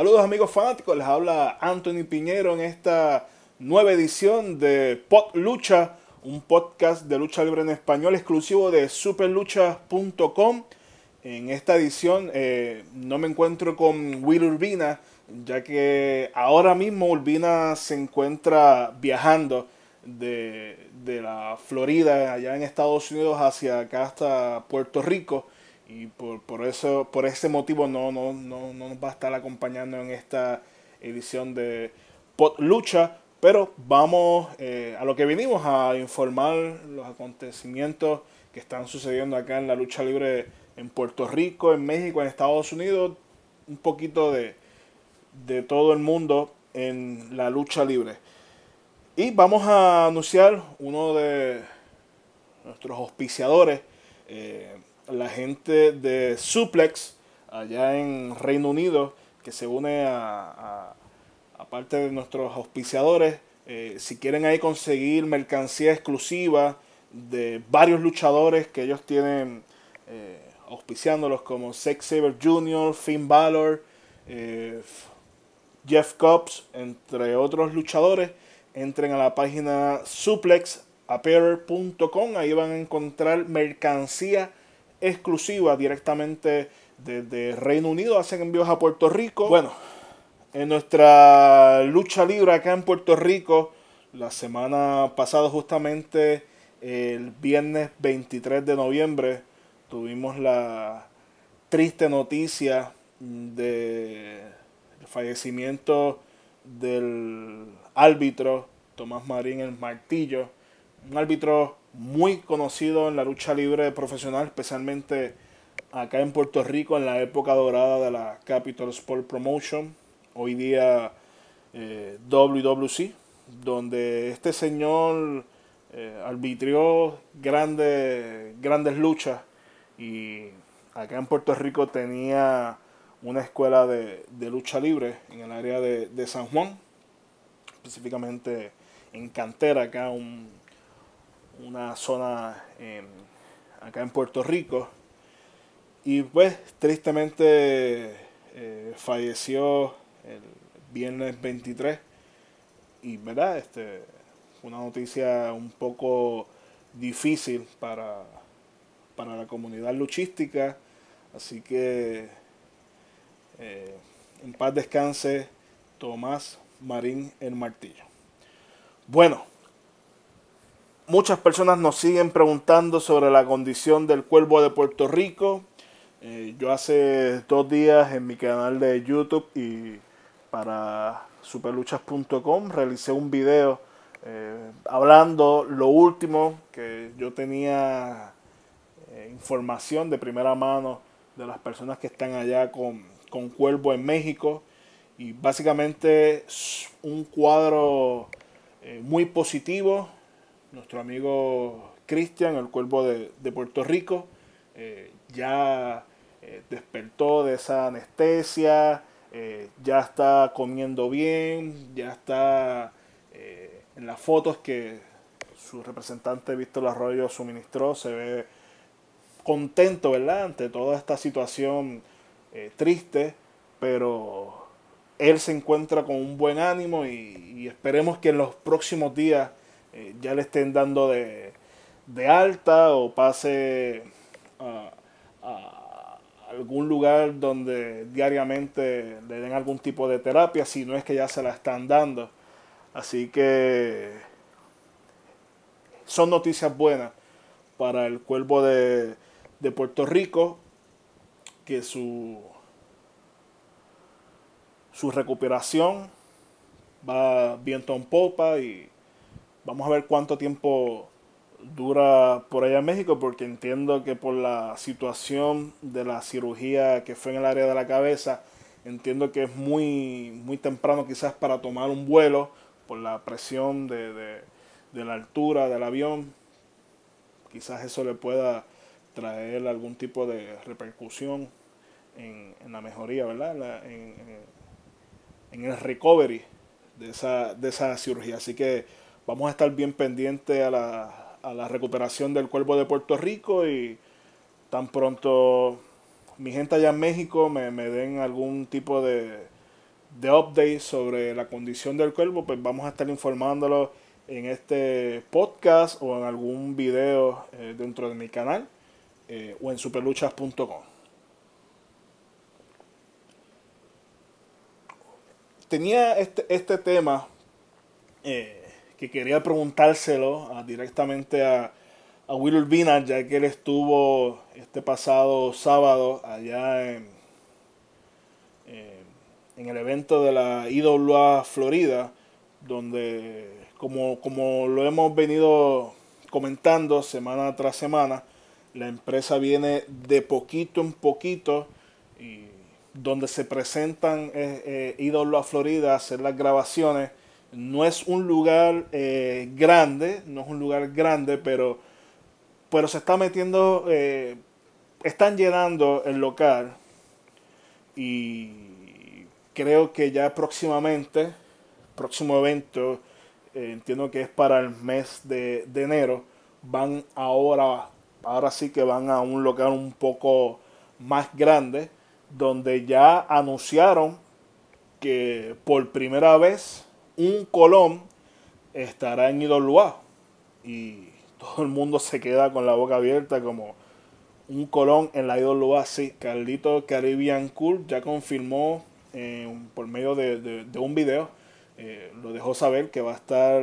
Saludos amigos fanáticos, les habla Anthony Piñero en esta nueva edición de Pod Lucha, un podcast de lucha libre en español exclusivo de superlucha.com. En esta edición eh, no me encuentro con Will Urbina, ya que ahora mismo Urbina se encuentra viajando de, la Florida, allá en Estados Unidos, hacia acá hasta Puerto Rico. Y por, eso, por ese motivo no, no, no, no, nos va a estar acompañando en esta edición de Pod Lucha. Pero vamos eh, a lo que vinimos, a informar los acontecimientos que están sucediendo acá en la lucha libre en Puerto Rico, en México, en Estados Unidos, un poquito de, de todo el mundo en la lucha libre. Y vamos a anunciar uno de nuestros auspiciadores, eh, la gente de Suplex, allá en Reino Unido, que se une a, a, parte de nuestros auspiciadores. Eh, si quieren ahí conseguir mercancía exclusiva de varios luchadores que ellos tienen eh, auspiciándolos como Sex Saber Jr., Finn Balor, Jeff Cobbs, entre otros luchadores, entren a la página suplexappearer.com. Ahí van a encontrar mercancía exclusiva directamente desde Reino Unido. Hacen envíos a Puerto Rico. Bueno, en nuestra lucha libre acá en Puerto Rico, la semana pasada justamente el viernes 23 de noviembre tuvimos la triste noticia de fallecimiento del árbitro Tomás Marín el Martillo, un árbitro muy conocido en la lucha libre profesional, especialmente acá en Puerto Rico en la época dorada de la Capital Sport Promotion, hoy día eh, WWC, donde este señor eh, arbitrió grandes, grandes luchas y acá en Puerto Rico tenía una escuela de, lucha libre en el área de, San Juan, específicamente en Cantera, acá una zona acá en Puerto Rico. Y pues tristemente eh, falleció el viernes 23 y verdad, este, una noticia un poco difícil para, para la comunidad luchística, así que eh, en paz descanse Tomás Marín el Martillo. Bueno, muchas personas nos siguen preguntando sobre la condición del cuervo de Puerto Rico. Eh, yo hace dos días en mi canal de YouTube y para superluchas.com realicé un video eh, hablando lo último que yo tenía información de primera mano de las personas que están allá con, con Cuervo en México. Y básicamente un cuadro eh, muy positivo. Nuestro amigo Cristian, el Cuervo de, Puerto Rico, eh, ya eh, despertó de esa anestesia, ya está comiendo bien, ya está en las fotos que su representante Víctor Arroyo suministró, se ve contento, ¿verdad? Ante toda esta situación eh, triste, pero él se encuentra con un buen ánimo y, esperemos que en los próximos días eh, ya le estén dando de, alta o pase a, algún lugar donde diariamente le den algún tipo de terapia, si no es que ya se la están dando. Así que son noticias buenas para el cuervo de, de Puerto Rico que su, su recuperación va viento en popa y vamos a ver cuánto tiempo dura por allá en México porque entiendo que por la situación de la cirugía que fue en el área de la cabeza entiendo que es muy muy temprano quizás para tomar un vuelo por la presión de, de, la altura del avión quizás eso le pueda traer algún tipo de repercusión en, la mejoría, ¿verdad? En, el recovery de esa, de esa cirugía. Así que vamos a estar bien pendientes a la, a la recuperación del cuerpo de Puerto Rico y tan pronto mi gente allá en México me, den algún tipo de, de update sobre la condición del cuerpo, pues vamos a estar informándolo en este podcast o en algún video eh, dentro de mi canal eh, o en superluchas.com. Tenía este, este tema eh, que quería preguntárselo directamente a, a Will Urbina, ya que él estuvo este pasado sábado allá en, en el evento de la IWA Florida, donde como, como lo hemos venido comentando semana tras semana, la empresa viene de poquito en poquito y donde se presentan eh, eh Florida a hacer las grabaciones. No es un lugar eh, grande, no es un lugar grande, pero, pero se está metiendo, eh, están llenando el local y creo que ya próximamente, próximo evento, eh, entiendo que es para el mes de, enero, van ahora, ahora sí que van a un local un poco más grande, donde ya anunciaron que por primera vez un Colón estará en Idolua. Y todo el mundo se queda con la boca abierta como un Colón en la Idolua. Sí, Carlito Caribbean Cool ya confirmó eh, por medio de un video eh, lo dejó saber que va a estar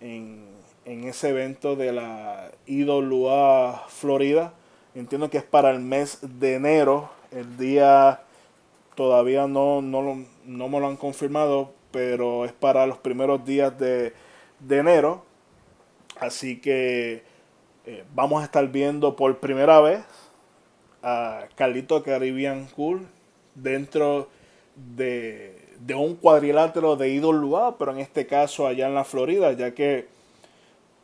en, ese evento de la IWA Florida. Entiendo que es para el mes de enero. El día todavía no, no, no me lo han confirmado, pero es para los primeros días de, enero. Así que eh, vamos a estar viendo por primera vez a Carlito Caribbean Cool dentro de de un cuadrilátero de Idol pero en este caso allá en la Florida, ya que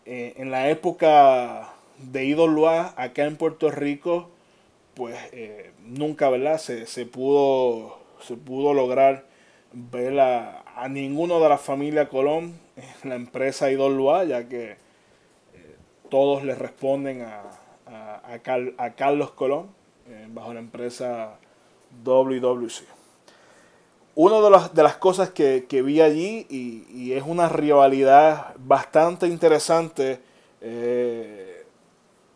eh, en la época de Idol acá en Puerto Rico, pues eh, nunca, ¿verdad? Se, pudo, se pudo lograr ver a, a ninguno de la familia Colón en la empresa Idol ya que eh, todos le responden a, a, a Carlos Colón bajo la empresa WWC una de las, de las cosas que, vi allí, y, es una rivalidad bastante interesante, eh,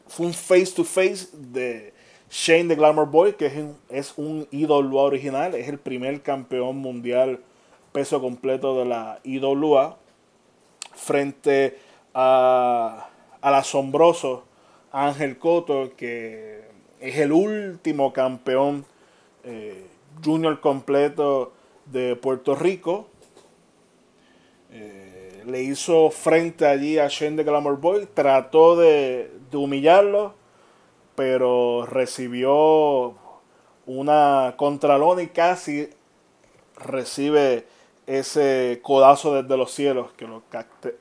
fue un face to face de Shane the Glamour Boy, que es un, es un IWA original, es el primer campeón mundial peso completo de la IWA, frente a, al asombroso Ángel Coto, que es el último campeón eh, junior completo de Puerto Rico. Eh, le hizo frente allí a Shane de Glamour Boy. Trató de, humillarlo, pero recibió una contralona y casi recibe ese codazo desde los cielos que lo,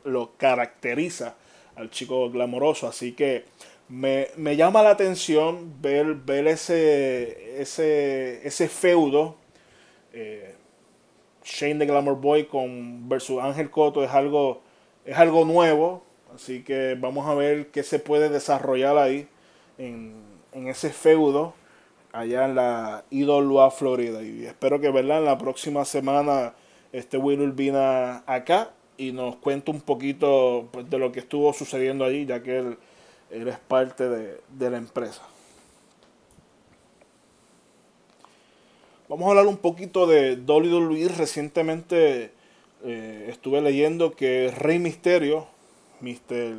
lo caracteriza al chico glamoroso. Así que me, llama la atención ver, ver ese, ese, ese feudo. Eh, Shane the Glamour Boy con versus Ángel Coto es algo, es algo nuevo. Así que vamos a ver qué se puede desarrollar ahí en, ese feudo allá en la IWA Florida. Y espero que ¿verdad? en la próxima semana este Will Urbina acá y nos cuente un poquito pues, de lo que estuvo sucediendo allí, ya que él, es parte de la empresa. Vamos a hablar un poquito de WWE. Recientemente eh, estuve leyendo que Rey Misterio, Mr.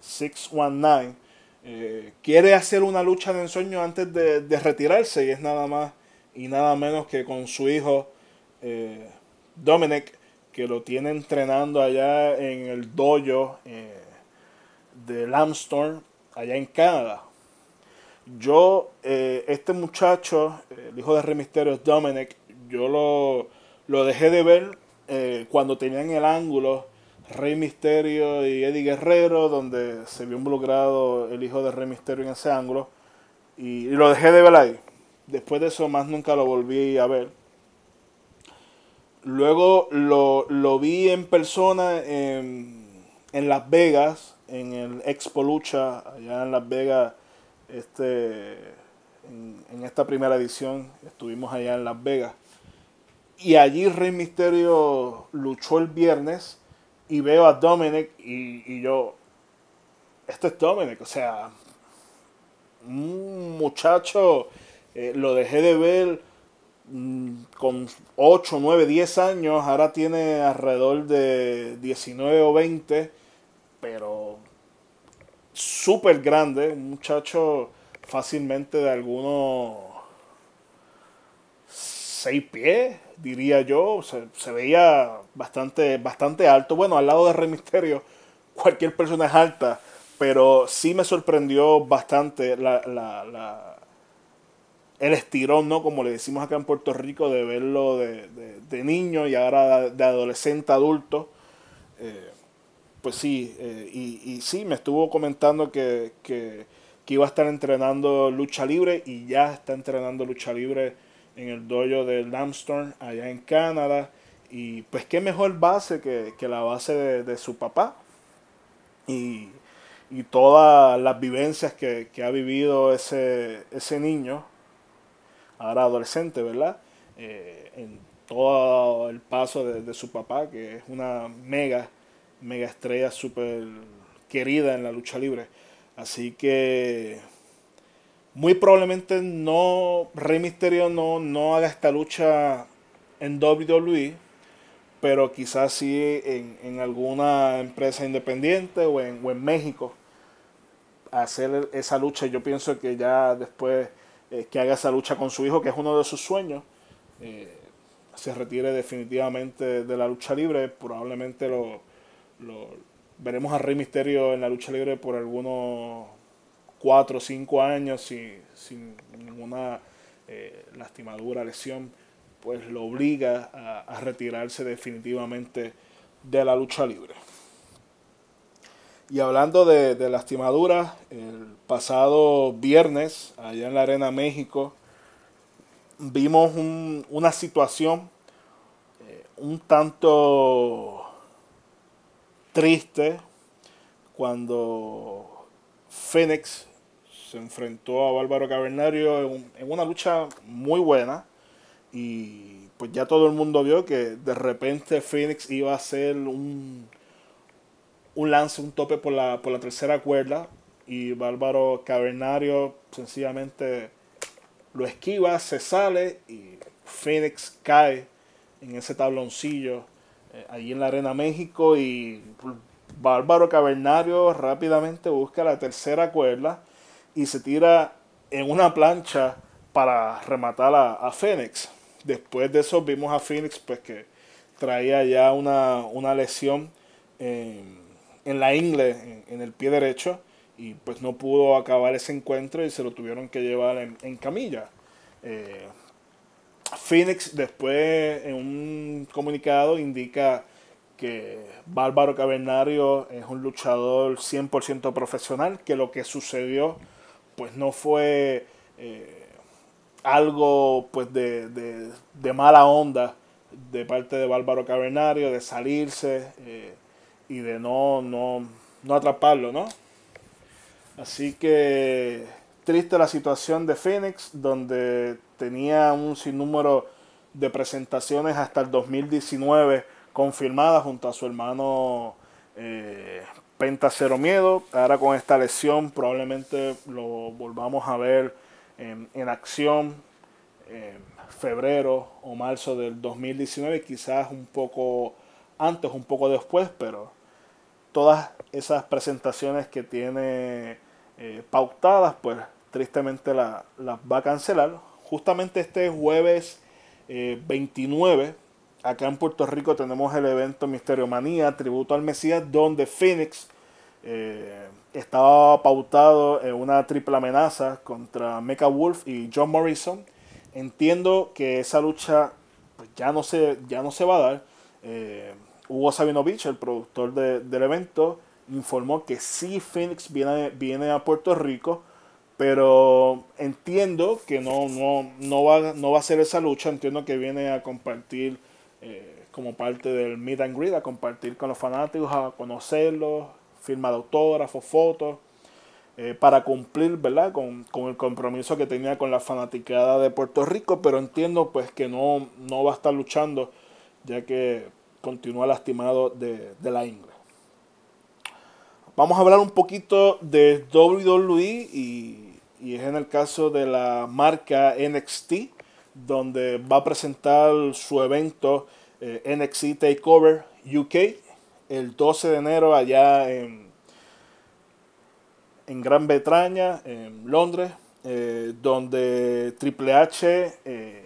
619, eh, quiere hacer una lucha de ensueño antes de, retirarse y es nada más y nada menos que con su hijo eh, Dominic, que lo tiene entrenando allá en el dojo de Lambstorm, allá en Canadá. Yo, eh, este muchacho, el hijo de Rey Misterio, Dominic, yo lo, lo dejé de ver eh, cuando tenían el ángulo Rey Misterio y Eddie Guerrero, donde se vio involucrado el hijo de Rey Misterio en ese ángulo. Y, lo dejé de ver ahí. Después de eso más nunca lo volví a ver. Luego lo, lo vi en persona en, en, Las Vegas, en el Expo Lucha, allá en Las Vegas este, en, esta primera edición estuvimos allá en Las Vegas. Y allí Rey Misterio luchó el viernes y veo a Dominic y, yo, esto es Dominic, o sea, un muchacho, eh, lo dejé de ver mm, con 8, 9, 10 años, ahora tiene alrededor de 19 o 20, pero súper grande, un muchacho fácilmente de algunos 6 pies, diría yo, se, veía bastante, bastante alto. Bueno, al lado de Rey Misterio, cualquier persona es alta, pero sí me sorprendió bastante la, la, el estirón, ¿no? Como le decimos acá en Puerto Rico, de verlo de, de, niño y ahora de adolescente adulto. Eh, pues sí, eh, y, y, sí, me estuvo comentando que, que, iba a estar entrenando lucha libre y ya está entrenando lucha libre en el dojo de Lamstorm allá en Canadá. Y pues qué mejor base que, la base de, su papá. Y, todas las vivencias que, ha vivido ese, ese niño, ahora adolescente, ¿verdad? Eh, en todo el paso de, su papá, que es una mega, mega estrella súper querida en la lucha libre. Así que muy probablemente no, Rey Mysterio no, no haga esta lucha en WWE, pero quizás sí en, alguna empresa independiente o en, o en, México hacer esa lucha. Yo pienso que ya después eh, que haga esa lucha con su hijo, que es uno de sus sueños, eh, se retire definitivamente de la lucha libre. Probablemente lo, lo veremos a Rey Mysterio en la lucha libre por algunos cuatro o cinco años sin, sin ninguna eh, lastimadura, lesión, pues lo obliga a, retirarse definitivamente de la lucha libre. Y hablando de, de lastimaduras, el pasado viernes, allá en la Arena México, vimos una situación eh, un tanto triste cuando Phoenix se enfrentó a Bárbaro Cavernario en, una lucha muy buena. Y pues ya todo el mundo vio que de repente Phoenix iba a hacer un, un lance, un tope por la, por la tercera cuerda. Y Bárbaro Cavernario sencillamente lo esquiva, se sale y Phoenix cae en ese tabloncillo eh, allí en la Arena México y Bárbaro Cavernario rápidamente busca la tercera cuerda y se tira en una plancha para rematar a, a Fénix. Después de eso vimos a Phoenix pues que traía ya una, lesión en, la ingle, en, el pie derecho, y pues no pudo acabar ese encuentro y se lo tuvieron que llevar en, camilla. Eh, Phoenix después en un comunicado indica que Bárbaro Cavernario es un luchador 100% profesional, que lo que sucedió pues no fue eh, algo pues de, de, mala onda de parte de Bárbaro Cavernario, de salirse eh, y de no, no, no atraparlo, ¿no? Así que triste la situación de Phoenix, donde tenía un sinnúmero de presentaciones hasta el 2019 confirmada junto a su hermano eh, Penta Cero Miedo. Ahora con esta lesión probablemente lo volvamos a ver en, acción en febrero o marzo del 2019, quizás un poco antes, un poco después, pero todas esas presentaciones que tiene eh, pautadas, pues tristemente las va a cancelar. Justamente este jueves 29 eh, acá en Puerto Rico tenemos el evento Misterio Manía, tributo al Mesías, donde Phoenix eh, estaba pautado en una triple amenaza contra Mecha Wolf y John Morrison. Entiendo que esa lucha pues, ya, no se, ya no se va a dar. Eh, Hugo Sabinovich, el productor del evento, informó que sí Phoenix viene, viene a Puerto Rico, pero entiendo que no, no, no, va, no va a ser esa lucha, entiendo que viene a compartir eh, como parte del meet and greet, a compartir con los fanáticos, a conocerlos, firma de autógrafos, fotos. eh, para cumplir ¿verdad? Con, el compromiso que tenía con la fanaticada de Puerto Rico, pero entiendo pues que no, no va a estar luchando ya que continúa lastimado de, la ingle. Vamos a hablar un poquito de WWE y, y es en el caso de la marca NXT, donde va a presentar su evento eh, NXT Takeover UK el 12 de enero allá en en Gran Bretaña, en Londres, eh, donde Triple H eh,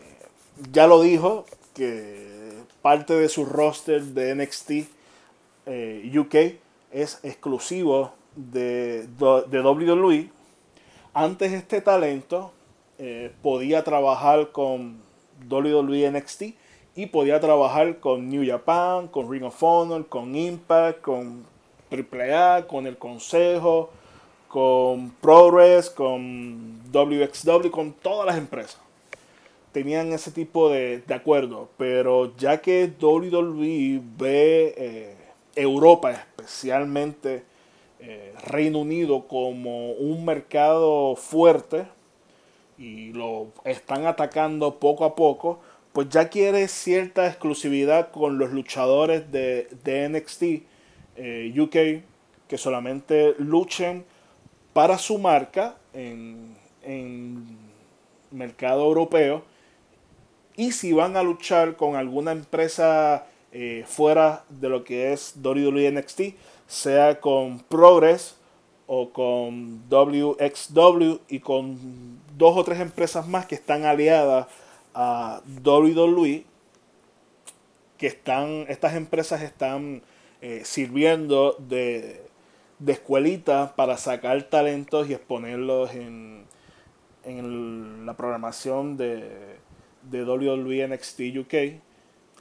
ya lo dijo, que parte de su roster de NXT eh, UK es exclusivo de, de WWE. Antes este talento podía trabajar con WWE NXT y podía trabajar con New Japan, con Ring of Honor, con Impact, con AAA, con el Consejo, con Progress, con WXW, con todas las empresas. Tenían ese tipo de, de acuerdo, pero ya que WWE ve eh, Europa, especialmente eh, Reino Unido, como un mercado fuerte y lo están atacando poco a poco, pues ya quiere cierta exclusividad con los luchadores de, NXT eh, UK que solamente luchen para su marca en, en mercado europeo. Y si van a luchar con alguna empresa eh, fuera de lo que es WWE NXT, sea con Progress o con WXW y con dos o tres empresas más que están aliadas a WWE, que están, estas empresas están eh, sirviendo de, de escuelitas para sacar talentos y exponerlos en, en la programación de, de WWE NXT UK.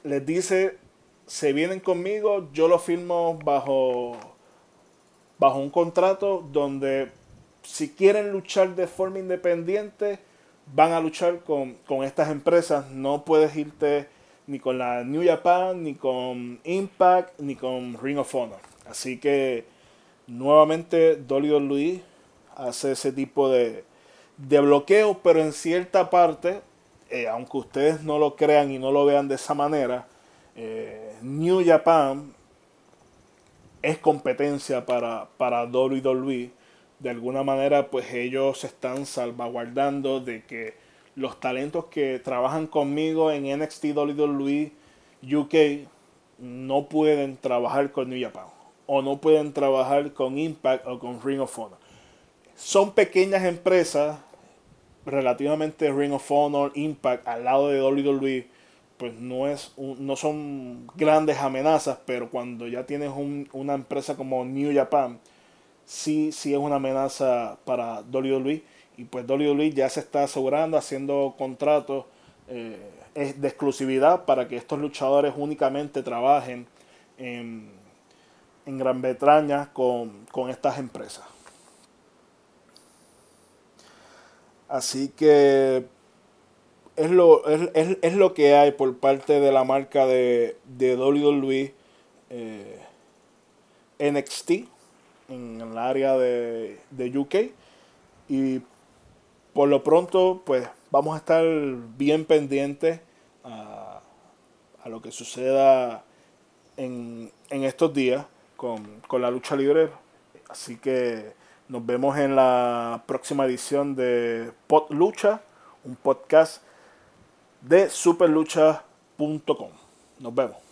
Les dice, se vienen conmigo, yo lo firmo bajo, bajo un contrato donde si quieren luchar de forma independiente, van a luchar con, con estas empresas. No puedes irte ni con la New Japan, ni con Impact, ni con Ring of Honor. Así que nuevamente WWE hace ese tipo de, de bloqueo, pero en cierta parte, eh, aunque ustedes no lo crean y no lo vean de esa manera, eh, New Japan es competencia para, para WWE. De alguna manera, pues ellos están salvaguardando de que los talentos que trabajan conmigo en NXT WWE UK no pueden trabajar con New Japan o no pueden trabajar con Impact o con Ring of Honor. Son pequeñas empresas, relativamente Ring of Honor, Impact, al lado de WWE, pues no, es no son grandes amenazas, pero cuando ya tienes una empresa como New Japan, sí, sí es una amenaza para WWE. Y pues WWE ya se está asegurando, haciendo contratos eh, de exclusividad para que estos luchadores únicamente trabajen en en Gran Bretaña con, estas empresas. Así que es lo, es, lo que hay por parte de la marca de, de WWE eh, NXT en el área de, de UK. Y por lo pronto, pues vamos a estar bien pendientes a, a lo que suceda en, en estos días con, la lucha libre. Así que nos vemos en la próxima edición de Pod Lucha, un podcast de superlucha.com. Nos vemos.